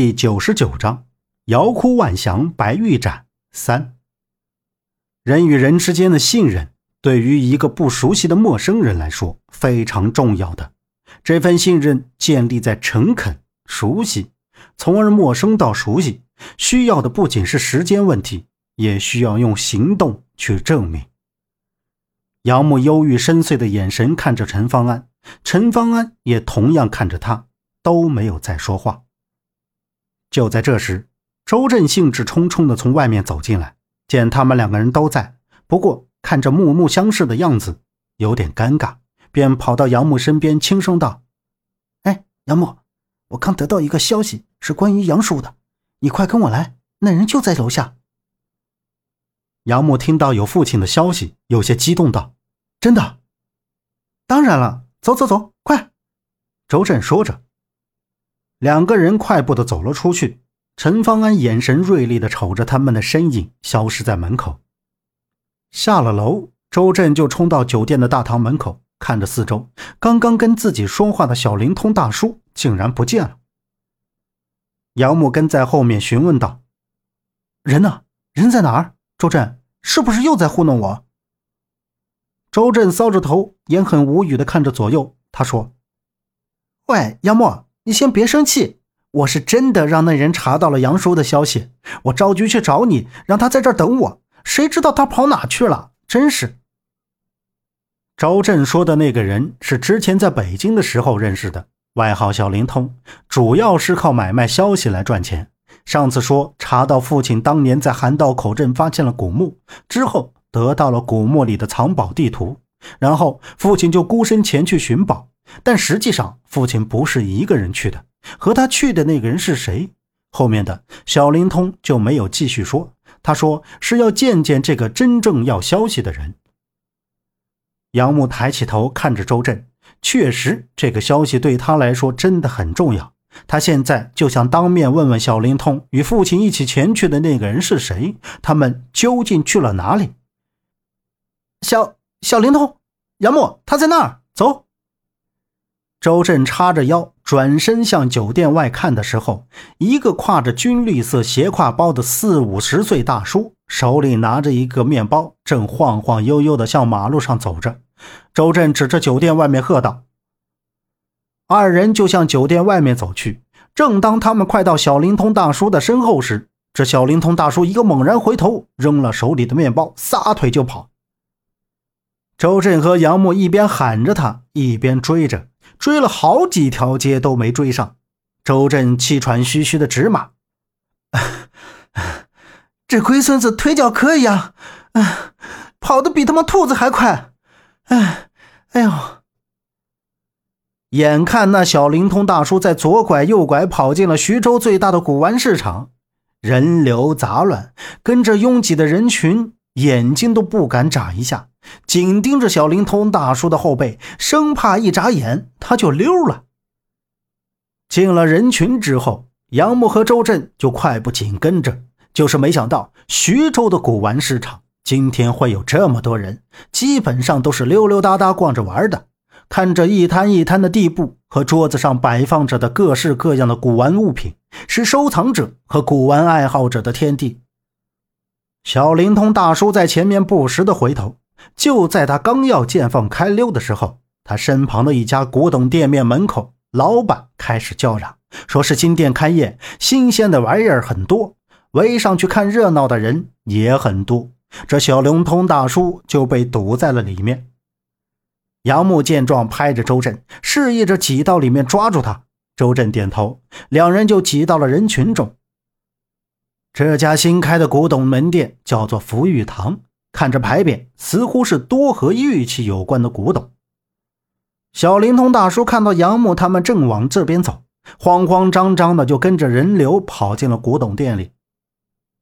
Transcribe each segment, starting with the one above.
第九十九章：遥哭万祥白玉盏三。人与人之间的信任，对于一个不熟悉的陌生人来说非常重要的。这份信任建立在诚恳、熟悉，从而陌生到熟悉，需要的不仅是时间问题，也需要用行动去证明。杨木忧郁深邃的眼神看着陈方安，陈方安也同样看着他，都没有再说话。就在这时，周震兴致冲冲地从外面走进来，见他们两个人都在，不过看着木木相视的样子，有点尴尬，便跑到杨木身边，轻声道：“哎，杨木，我刚得到一个消息，是关于杨叔的，你快跟我来，那人就在楼下。”杨木听到有父亲的消息，有些激动道：“真的？当然了，走走走，快！”周震说着。两个人快步的走了出去，陈方安眼神锐利的瞅着他们的身影消失在门口。下了楼，周震就冲到酒店的大堂门口，看着四周，刚刚跟自己说话的小灵通大叔竟然不见了。杨木跟在后面询问道：“人呢？人在哪儿？周震是不是又在糊弄我？”周震搔着头，也很无语的看着左右，他说：“喂，杨木。”你先别生气，我是真的让那人查到了杨叔的消息，我着急去找你，让他在这儿等我。谁知道他跑哪去了？真是。周震说的那个人是之前在北京的时候认识的，外号小灵通，主要是靠买卖消息来赚钱。上次说查到父亲当年在韩道口镇发现了古墓之后，得到了古墓里的藏宝地图，然后父亲就孤身前去寻宝。但实际上，父亲不是一个人去的，和他去的那个人是谁？后面的小灵通就没有继续说。他说是要见见这个真正要消息的人。杨木抬起头看着周震，确实，这个消息对他来说真的很重要。他现在就想当面问问小灵通与父亲一起前去的那个人是谁，他们究竟去了哪里？小小灵通，杨木，他在那儿，走。周震叉着腰，转身向酒店外看的时候，一个挎着军绿色斜挎包的四五十岁大叔，手里拿着一个面包，正晃晃悠悠地向马路上走着。周震指着酒店外面喝道：“二人就向酒店外面走去。”正当他们快到小灵通大叔的身后时，这小灵通大叔一个猛然回头，扔了手里的面包，撒腿就跑。周震和杨木一边喊着他，一边追着。追了好几条街都没追上，周震气喘吁吁的直骂：“ 这龟孙子腿脚可以啊，跑得比他妈兔子还快！”哎，哎呦！眼看那小灵通大叔在左拐右拐跑进了徐州最大的古玩市场，人流杂乱，跟着拥挤的人群，眼睛都不敢眨一下。紧盯着小灵通大叔的后背，生怕一眨眼他就溜了。进了人群之后，杨木和周震就快步紧跟着。就是没想到徐州的古玩市场今天会有这么多人，基本上都是溜溜达达逛着玩的。看着一摊一摊的地布和桌子上摆放着的各式各样的古玩物品，是收藏者和古玩爱好者的天地。小灵通大叔在前面不时的回头。就在他刚要见缝开溜的时候，他身旁的一家古董店面门口，老板开始叫嚷，说是新店开业，新鲜的玩意儿很多，围上去看热闹的人也很多。这小灵通大叔就被堵在了里面。杨木见状，拍着周震，示意着挤到里面抓住他。周震点头，两人就挤到了人群中。这家新开的古董门店叫做福玉堂。看着牌匾，似乎是多和玉器有关的古董。小灵通大叔看到杨木他们正往这边走，慌慌张张的就跟着人流跑进了古董店里。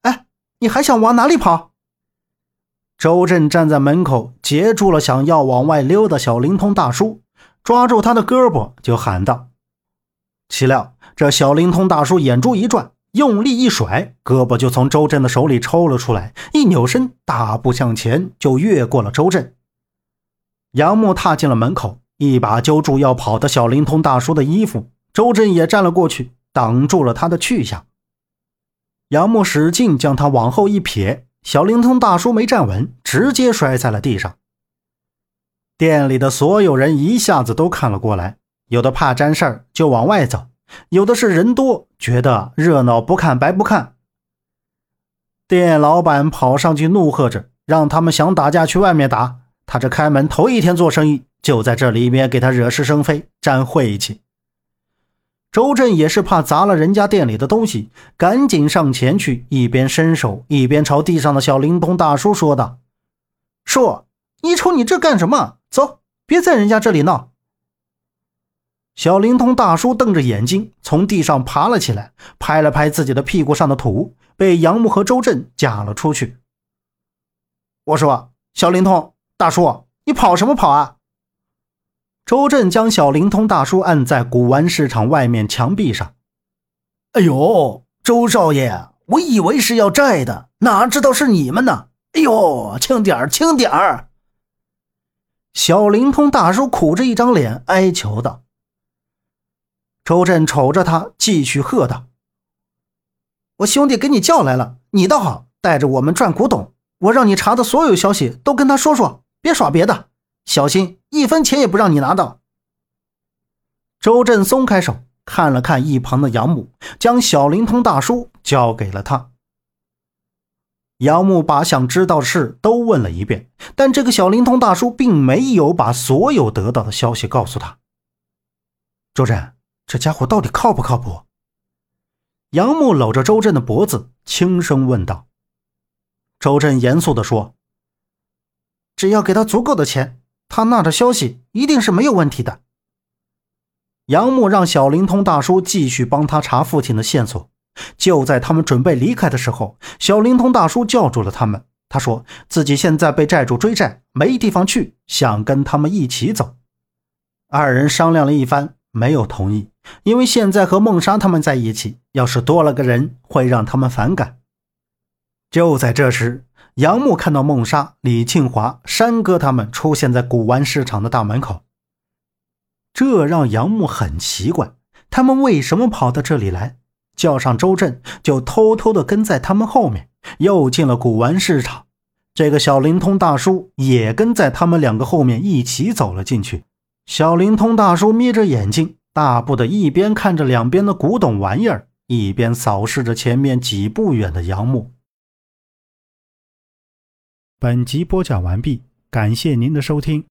哎，你还想往哪里跑？周震站在门口，截住了想要往外溜的小灵通大叔，抓住他的胳膊就喊道。岂料这小灵通大叔眼珠一转。用力一甩，胳膊就从周震的手里抽了出来，一扭身，大步向前，就越过了周震。杨木踏进了门口，一把揪住要跑的小灵通大叔的衣服，周震也站了过去，挡住了他的去向。杨木使劲将他往后一撇，小灵通大叔没站稳，直接摔在了地上。店里的所有人一下子都看了过来，有的怕沾事儿就往外走，有的是人多觉得热闹不看白不看。店老板跑上去怒喝着，让他们想打架去外面打。他这开门头一天做生意，就在这里面给他惹是生非，沾晦气。周震也是怕砸了人家店里的东西，赶紧上前去，一边伸手一边朝地上的小灵通大叔说道：“叔，你瞅你这干什么？走，别在人家这里闹。”小灵通大叔瞪着眼睛从地上爬了起来，拍了拍自己的屁股上的土。被杨木和周震架了出去。我说：“小灵通大叔，你跑什么跑啊？”周震将小灵通大叔按在古玩市场外面墙壁上。“哎呦，周少爷，我以为是要债的，哪知道是你们呢！哎呦，轻点儿，轻点儿！”小灵通大叔苦着一张脸哀求道。周震瞅着他，继续喝道。我兄弟给你叫来了，你倒好，带着我们转古董。我让你查的所有消息都跟他说说，别耍别的，小心一分钱也不让你拿到。周震松开手，看了看一旁的杨木，将小灵通大叔交给了他。杨木把想知道的事都问了一遍，但这个小灵通大叔并没有把所有得到的消息告诉他。周震，这家伙到底靠不靠谱？杨木搂着周震的脖子，轻声问道：“周震严肃地说，只要给他足够的钱，他那的消息一定是没有问题的。”杨木让小灵通大叔继续帮他查父亲的线索。就在他们准备离开的时候，小灵通大叔叫住了他们。他说自己现在被债主追债，没地方去，想跟他们一起走。二人商量了一番。没有同意，因为现在和孟莎他们在一起，要是多了个人，会让他们反感。就在这时，杨木看到孟莎、李庆华、山哥他们出现在古玩市场的大门口，这让杨木很奇怪，他们为什么跑到这里来？叫上周震，就偷偷的跟在他们后面，又进了古玩市场。这个小灵通大叔也跟在他们两个后面一起走了进去。小灵通大叔眯着眼睛，大步的一边看着两边的古董玩意儿，一边扫视着前面几步远的杨木。本集播讲完毕，感谢您的收听。